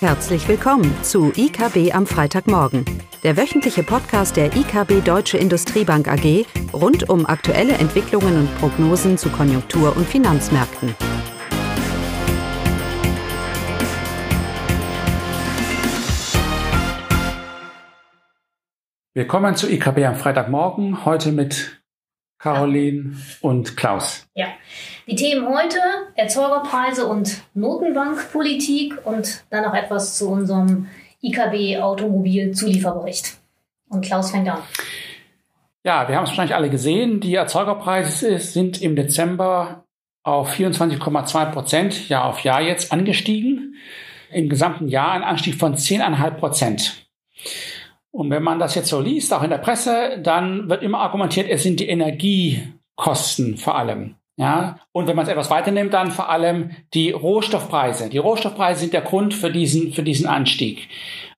Herzlich willkommen zu IKB am Freitagmorgen, der wöchentliche Podcast der IKB Deutsche Industriebank AG rund um aktuelle Entwicklungen und Prognosen zu Konjunktur- und Finanzmärkten. Willkommen zu IKB am Freitagmorgen, heute mit Caroline und Klaus. Ja, die Themen heute Erzeugerpreise und Notenbankpolitik und dann noch etwas zu unserem IKB Automobilzulieferbericht. Und Klaus fängt an. Ja, wir haben es wahrscheinlich alle gesehen. Die Erzeugerpreise sind im Dezember auf 24,2 Prozent Jahr auf Jahr jetzt angestiegen. Im gesamten Jahr ein Anstieg von 10,5 Prozent. Und wenn man das jetzt so liest, auch in der Presse, dann wird immer argumentiert, es sind die Energiekosten vor allem. Ja, und wenn man es etwas weiter nimmt, dann vor allem die Rohstoffpreise. Die Rohstoffpreise sind der Grund für diesen, für diesen Anstieg.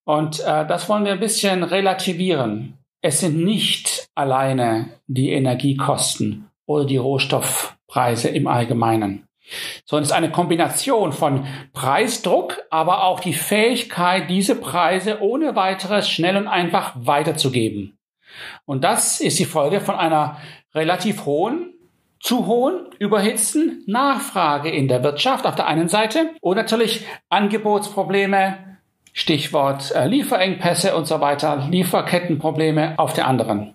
Und äh, das wollen wir ein bisschen relativieren. Es sind nicht alleine die Energiekosten oder die Rohstoffpreise im Allgemeinen sondern es ist eine Kombination von Preisdruck, aber auch die Fähigkeit, diese Preise ohne weiteres schnell und einfach weiterzugeben. Und das ist die Folge von einer relativ hohen, zu hohen, überhitzten Nachfrage in der Wirtschaft auf der einen Seite und natürlich Angebotsprobleme, Stichwort äh, Lieferengpässe und so weiter, Lieferkettenprobleme auf der anderen.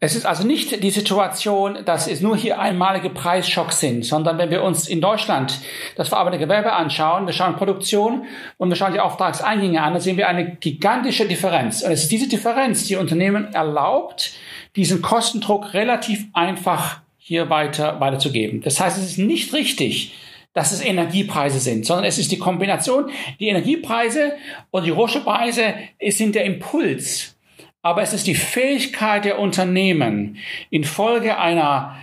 Es ist also nicht die Situation, dass es nur hier einmalige Preisschocks sind, sondern wenn wir uns in Deutschland das verarbeitende Gewerbe anschauen, wir schauen Produktion und wir schauen die Auftragseingänge an, dann sehen wir eine gigantische Differenz. Und es ist diese Differenz, die Unternehmen erlaubt, diesen Kostendruck relativ einfach hier weiter, weiterzugeben. Das heißt, es ist nicht richtig, dass es Energiepreise sind, sondern es ist die Kombination. Die Energiepreise und die Rohstoffpreise sind der Impuls aber es ist die Fähigkeit der Unternehmen infolge einer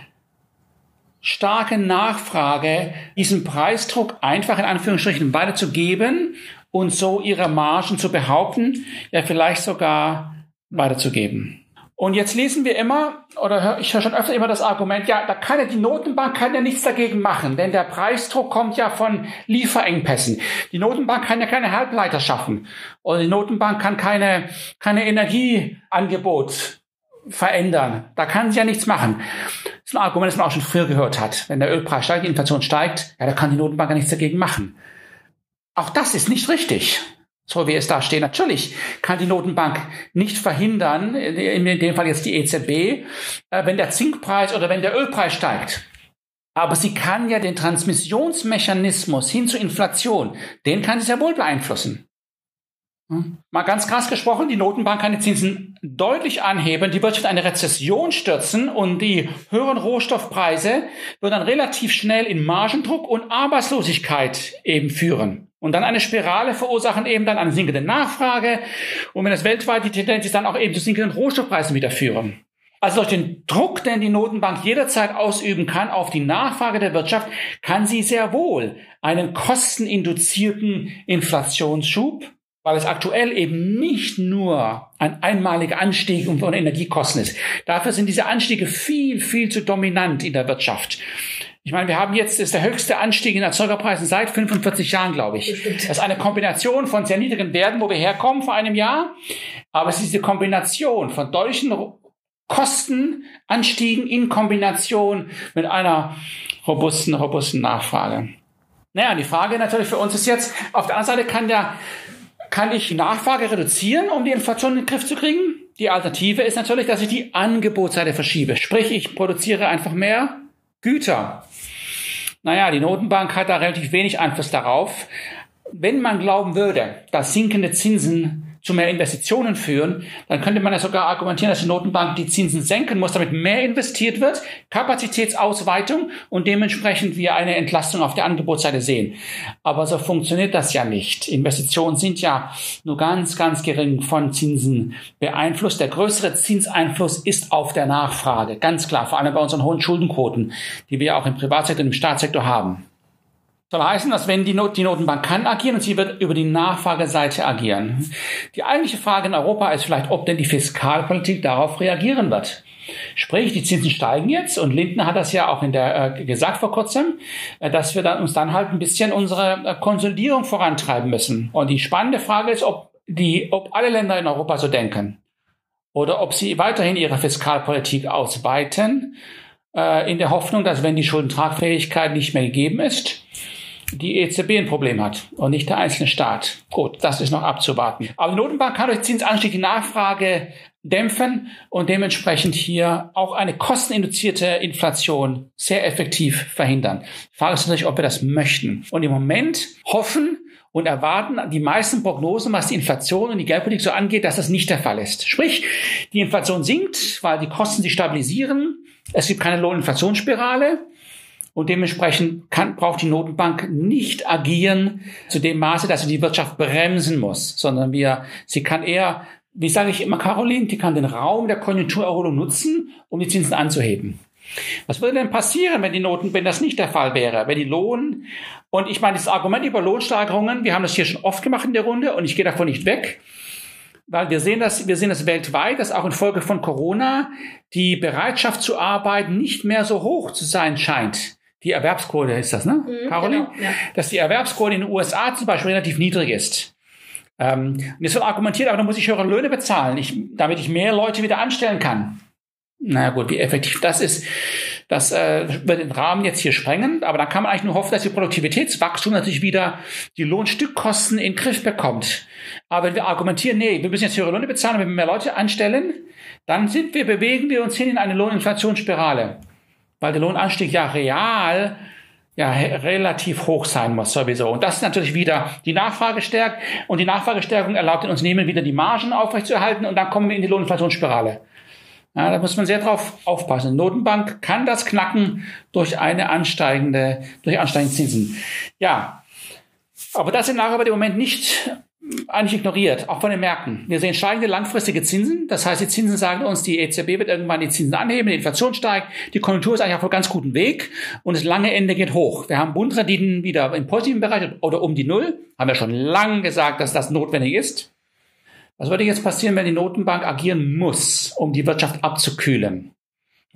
starken Nachfrage diesen Preisdruck einfach in Anführungsstrichen weiterzugeben und so ihre Margen zu behaupten, ja vielleicht sogar weiterzugeben. Und jetzt lesen wir immer, oder ich höre schon öfter immer das Argument, ja, da kann ja die Notenbank kann ja nichts dagegen machen, denn der Preisdruck kommt ja von Lieferengpässen. Die Notenbank kann ja keine Halbleiter schaffen. Oder die Notenbank kann keine, keine Energieangebot verändern. Da kann sie ja nichts machen. Das ist ein Argument, das man auch schon früher gehört hat. Wenn der Ölpreis steigt, die Inflation steigt, ja, da kann die Notenbank ja nichts dagegen machen. Auch das ist nicht richtig so wie es da steht. Natürlich kann die Notenbank nicht verhindern, in dem Fall jetzt die EZB, äh, wenn der Zinkpreis oder wenn der Ölpreis steigt. Aber sie kann ja den Transmissionsmechanismus hin zur Inflation, den kann sie sehr wohl beeinflussen. Hm? Mal ganz krass gesprochen, die Notenbank kann die Zinsen deutlich anheben, die Wirtschaft eine Rezession stürzen und die höheren Rohstoffpreise würden dann relativ schnell in Margendruck und Arbeitslosigkeit eben führen. Und dann eine Spirale verursachen eben dann eine sinkende Nachfrage. Und wenn das weltweit die Tendenz ist, dann auch eben zu sinkenden Rohstoffpreisen wieder führen. Also durch den Druck, den die Notenbank jederzeit ausüben kann auf die Nachfrage der Wirtschaft, kann sie sehr wohl einen kosteninduzierten Inflationsschub, weil es aktuell eben nicht nur ein einmaliger Anstieg von Energiekosten ist. Dafür sind diese Anstiege viel, viel zu dominant in der Wirtschaft. Ich meine, wir haben jetzt, das ist der höchste Anstieg in Erzeugerpreisen seit 45 Jahren, glaube ich. Das ist eine Kombination von sehr niedrigen Werten, wo wir herkommen vor einem Jahr. Aber es ist diese Kombination von deutschen Kostenanstiegen in Kombination mit einer robusten, robusten Nachfrage. Naja, die Frage natürlich für uns ist jetzt, auf der anderen Seite kann der, kann ich die Nachfrage reduzieren, um die Inflation in den Griff zu kriegen? Die Alternative ist natürlich, dass ich die Angebotsseite verschiebe. Sprich, ich produziere einfach mehr Güter. Naja, die Notenbank hat da relativ wenig Einfluss darauf. Wenn man glauben würde, dass sinkende Zinsen zu mehr Investitionen führen, dann könnte man ja sogar argumentieren, dass die Notenbank die Zinsen senken muss, damit mehr investiert wird, Kapazitätsausweitung und dementsprechend wir eine Entlastung auf der Angebotsseite sehen. Aber so funktioniert das ja nicht. Investitionen sind ja nur ganz, ganz gering von Zinsen beeinflusst. Der größere Zinseinfluss ist auf der Nachfrage. Ganz klar, vor allem bei unseren hohen Schuldenquoten, die wir auch im Privatsektor und im Staatssektor haben. Soll heißen, dass wenn die, Not die Notenbank kann agieren und sie wird über die Nachfrageseite agieren. Die eigentliche Frage in Europa ist vielleicht, ob denn die Fiskalpolitik darauf reagieren wird. Sprich, die Zinsen steigen jetzt und Lindner hat das ja auch in der äh, gesagt vor kurzem, äh, dass wir dann, uns dann halt ein bisschen unsere äh, Konsolidierung vorantreiben müssen. Und die spannende Frage ist, ob die, ob alle Länder in Europa so denken oder ob sie weiterhin ihre Fiskalpolitik ausweiten, äh, in der Hoffnung, dass wenn die Schuldentragfähigkeit nicht mehr gegeben ist, die EZB ein Problem hat und nicht der einzelne Staat. Gut, das ist noch abzuwarten. Aber die Notenbank kann durch Zinsanstieg die Nachfrage dämpfen und dementsprechend hier auch eine kosteninduzierte Inflation sehr effektiv verhindern. Die Frage ist natürlich, ob wir das möchten. Und im Moment hoffen und erwarten die meisten Prognosen, was die Inflation und die Geldpolitik so angeht, dass das nicht der Fall ist. Sprich, die Inflation sinkt, weil die Kosten sich stabilisieren. Es gibt keine Lohninflationsspirale. Und dementsprechend kann, braucht die Notenbank nicht agieren zu dem Maße, dass sie die Wirtschaft bremsen muss, sondern wir, sie kann eher, wie sage ich immer, Caroline, die kann den Raum der Konjunkturerholung nutzen, um die Zinsen anzuheben. Was würde denn passieren, wenn die Noten, wenn das nicht der Fall wäre, wenn die Lohn und ich meine, das Argument über Lohnsteigerungen, wir haben das hier schon oft gemacht in der Runde und ich gehe davon nicht weg, weil wir sehen das, wir sehen das weltweit, dass auch infolge von Corona die Bereitschaft zu arbeiten nicht mehr so hoch zu sein scheint die Erwerbsquote ist das, ne, mhm, Caroline? Genau, ja. Dass die Erwerbsquote in den USA zum Beispiel relativ niedrig ist. Ähm, und jetzt wird argumentiert, aber dann muss ich höhere Löhne bezahlen, ich, damit ich mehr Leute wieder anstellen kann. Na gut, wie effektiv das ist, das äh, wird den Rahmen jetzt hier sprengen, aber dann kann man eigentlich nur hoffen, dass die Produktivitätswachstum natürlich wieder die Lohnstückkosten in den Griff bekommt. Aber wenn wir argumentieren, nee, wir müssen jetzt höhere Löhne bezahlen, wenn wir mehr Leute anstellen, dann sind wir, bewegen wir uns hin in eine Lohninflationsspirale weil der Lohnanstieg ja real ja relativ hoch sein muss sowieso. Und das ist natürlich wieder die Nachfrage stärkt und die Nachfragestärkung erlaubt den Unternehmen wieder die Margen aufrechtzuerhalten und dann kommen wir in die Lohninflationsspirale. Ja, da muss man sehr drauf aufpassen. Notenbank kann das knacken durch eine ansteigende, durch ansteigende Zinsen. Ja, aber das sind aber im Moment nicht eigentlich ignoriert, auch von den Märkten. Wir sehen steigende langfristige Zinsen. Das heißt, die Zinsen sagen uns, die EZB wird irgendwann die Zinsen anheben, die Inflation steigt, die Konjunktur ist eigentlich auf einem ganz guten Weg und das lange Ende geht hoch. Wir haben Bundrenditen wieder im positiven Bereich oder um die Null. Haben wir schon lange gesagt, dass das notwendig ist. Was würde jetzt passieren, wenn die Notenbank agieren muss, um die Wirtschaft abzukühlen?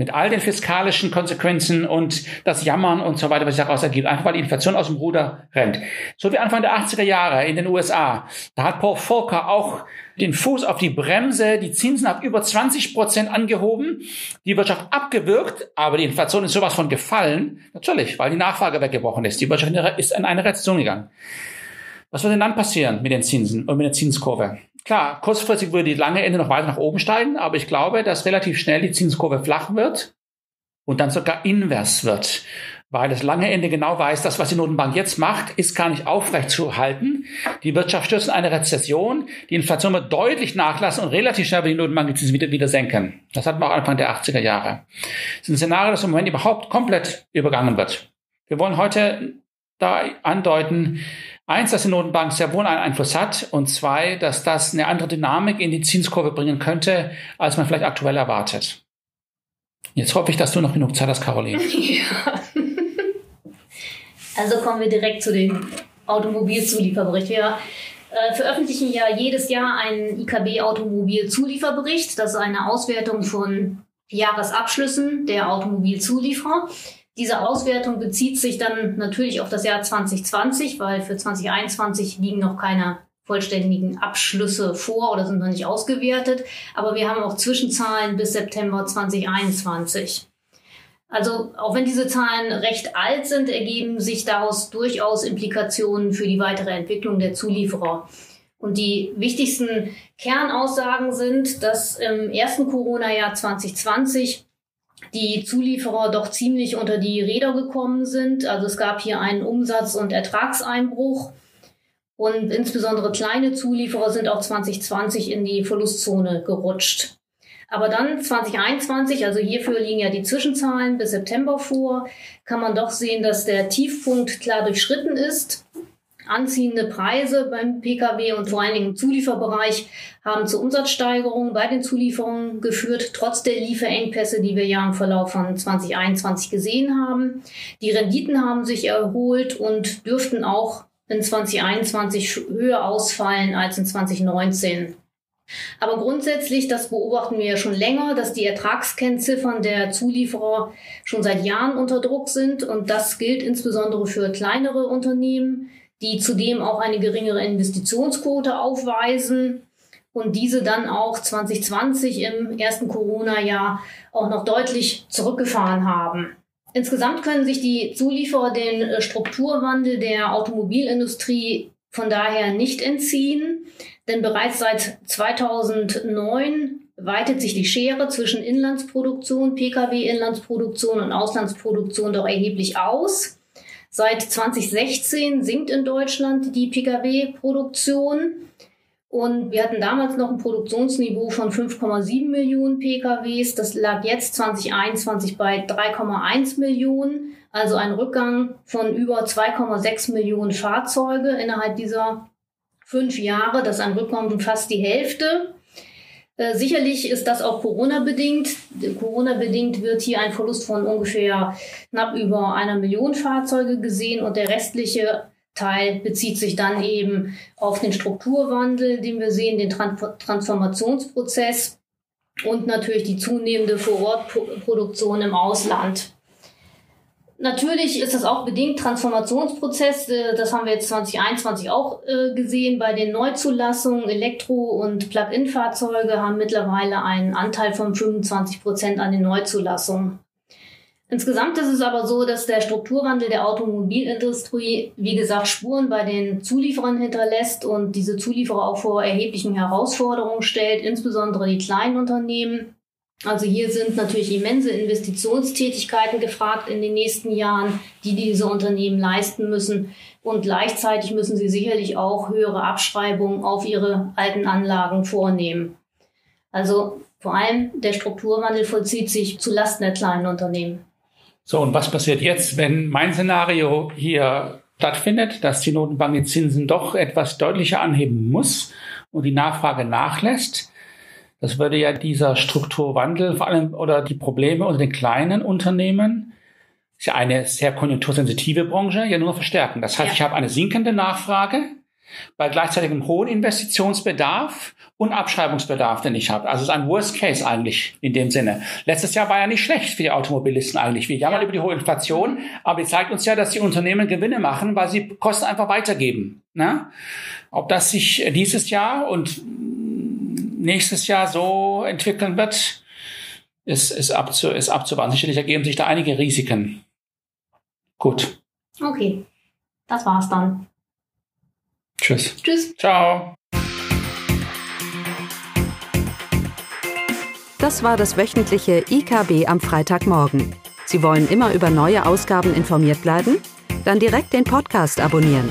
Mit all den fiskalischen Konsequenzen und das Jammern und so weiter, was sich daraus ergibt, einfach weil die Inflation aus dem Ruder rennt. So wie Anfang der 80er Jahre in den USA. Da hat Paul Volcker auch den Fuß auf die Bremse, die Zinsen auf über 20 Prozent angehoben, die Wirtschaft abgewürgt, aber die Inflation ist sowas von gefallen. Natürlich, weil die Nachfrage weggebrochen ist. Die Wirtschaft ist in eine Rezession gegangen. Was wird denn dann passieren mit den Zinsen und mit der Zinskurve? Klar, kurzfristig würde die lange Ende noch weiter nach oben steigen, aber ich glaube, dass relativ schnell die Zinskurve flach wird und dann sogar invers wird. Weil das lange Ende genau weiß, das, was die Notenbank jetzt macht, ist gar nicht aufrecht zu halten. Die Wirtschaft stürzt in eine Rezession, die Inflation wird deutlich nachlassen und relativ schnell wird die Notenbank die Zinsen wieder, wieder senken. Das hatten wir auch Anfang der 80er Jahre. Das ist ein Szenario, das im Moment überhaupt komplett übergangen wird. Wir wollen heute da andeuten, Eins, dass die Notenbank sehr wohl einen Einfluss hat und zwei, dass das eine andere Dynamik in die Zinskurve bringen könnte, als man vielleicht aktuell erwartet. Jetzt hoffe ich, dass du noch genug Zeit hast, Caroline. Ja. Also kommen wir direkt zu dem Automobilzulieferbericht. Wir äh, veröffentlichen ja jedes Jahr einen IKB-Automobilzulieferbericht. Das ist eine Auswertung von Jahresabschlüssen der Automobilzulieferer. Diese Auswertung bezieht sich dann natürlich auf das Jahr 2020, weil für 2021 liegen noch keine vollständigen Abschlüsse vor oder sind noch nicht ausgewertet. Aber wir haben auch Zwischenzahlen bis September 2021. Also auch wenn diese Zahlen recht alt sind, ergeben sich daraus durchaus Implikationen für die weitere Entwicklung der Zulieferer. Und die wichtigsten Kernaussagen sind, dass im ersten Corona-Jahr 2020 die Zulieferer doch ziemlich unter die Räder gekommen sind. Also es gab hier einen Umsatz- und Ertragseinbruch. Und insbesondere kleine Zulieferer sind auch 2020 in die Verlustzone gerutscht. Aber dann 2021, also hierfür liegen ja die Zwischenzahlen bis September vor, kann man doch sehen, dass der Tiefpunkt klar durchschritten ist. Anziehende Preise beim Pkw und vor allen Dingen im Zulieferbereich haben zu Umsatzsteigerungen bei den Zulieferungen geführt, trotz der Lieferengpässe, die wir ja im Verlauf von 2021 gesehen haben. Die Renditen haben sich erholt und dürften auch in 2021 höher ausfallen als in 2019. Aber grundsätzlich, das beobachten wir ja schon länger, dass die Ertragskennziffern der Zulieferer schon seit Jahren unter Druck sind. Und das gilt insbesondere für kleinere Unternehmen, die zudem auch eine geringere Investitionsquote aufweisen und diese dann auch 2020 im ersten Corona-Jahr auch noch deutlich zurückgefahren haben. Insgesamt können sich die Zulieferer den äh, Strukturwandel der Automobilindustrie von daher nicht entziehen, denn bereits seit 2009 weitet sich die Schere zwischen Inlandsproduktion, Pkw-Inlandsproduktion und Auslandsproduktion doch erheblich aus. Seit 2016 sinkt in Deutschland die Pkw-Produktion. Und wir hatten damals noch ein Produktionsniveau von 5,7 Millionen PKWs. Das lag jetzt 2021 bei 3,1 Millionen. Also ein Rückgang von über 2,6 Millionen Fahrzeuge innerhalb dieser fünf Jahre. Das ist ein Rückgang von fast die Hälfte. Äh, sicherlich ist das auch Corona-bedingt. Corona-bedingt wird hier ein Verlust von ungefähr knapp über einer Million Fahrzeuge gesehen und der restliche Teil bezieht sich dann eben auf den Strukturwandel, den wir sehen, den Transformationsprozess und natürlich die zunehmende Vorortproduktion im Ausland. Natürlich ist das auch bedingt Transformationsprozess. Äh, das haben wir jetzt 2021 auch äh, gesehen bei den Neuzulassungen. Elektro- und Plug-in-Fahrzeuge haben mittlerweile einen Anteil von 25 Prozent an den Neuzulassungen. Insgesamt ist es aber so, dass der Strukturwandel der Automobilindustrie, wie gesagt, Spuren bei den Zulieferern hinterlässt und diese Zulieferer auch vor erheblichen Herausforderungen stellt, insbesondere die kleinen Unternehmen. Also hier sind natürlich immense Investitionstätigkeiten gefragt in den nächsten Jahren, die diese Unternehmen leisten müssen. Und gleichzeitig müssen sie sicherlich auch höhere Abschreibungen auf ihre alten Anlagen vornehmen. Also vor allem der Strukturwandel vollzieht sich zu Lasten der kleinen Unternehmen. So, und was passiert jetzt, wenn mein Szenario hier stattfindet, dass die Notenbank die Zinsen doch etwas deutlicher anheben muss und die Nachfrage nachlässt? Das würde ja dieser Strukturwandel vor allem oder die Probleme unter den kleinen Unternehmen, ist ja eine sehr konjunktursensitive Branche, ja nur verstärken. Das heißt, ja. ich habe eine sinkende Nachfrage bei gleichzeitigem hohen Investitionsbedarf und Abschreibungsbedarf, den ich habe. Also es ist ein Worst Case eigentlich in dem Sinne. Letztes Jahr war ja nicht schlecht für die Automobilisten eigentlich. Wir jammern ja. über die hohe Inflation, aber die zeigt uns ja, dass die Unternehmen Gewinne machen, weil sie Kosten einfach weitergeben. Ne? Ob das sich dieses Jahr und nächstes Jahr so entwickeln wird, ist, ist, abzu, ist abzuwarten. Sicherlich ergeben sich da einige Risiken. Gut. Okay, das war's dann. Tschüss. Tschüss. Ciao. Das war das wöchentliche IKB am Freitagmorgen. Sie wollen immer über neue Ausgaben informiert bleiben? Dann direkt den Podcast abonnieren.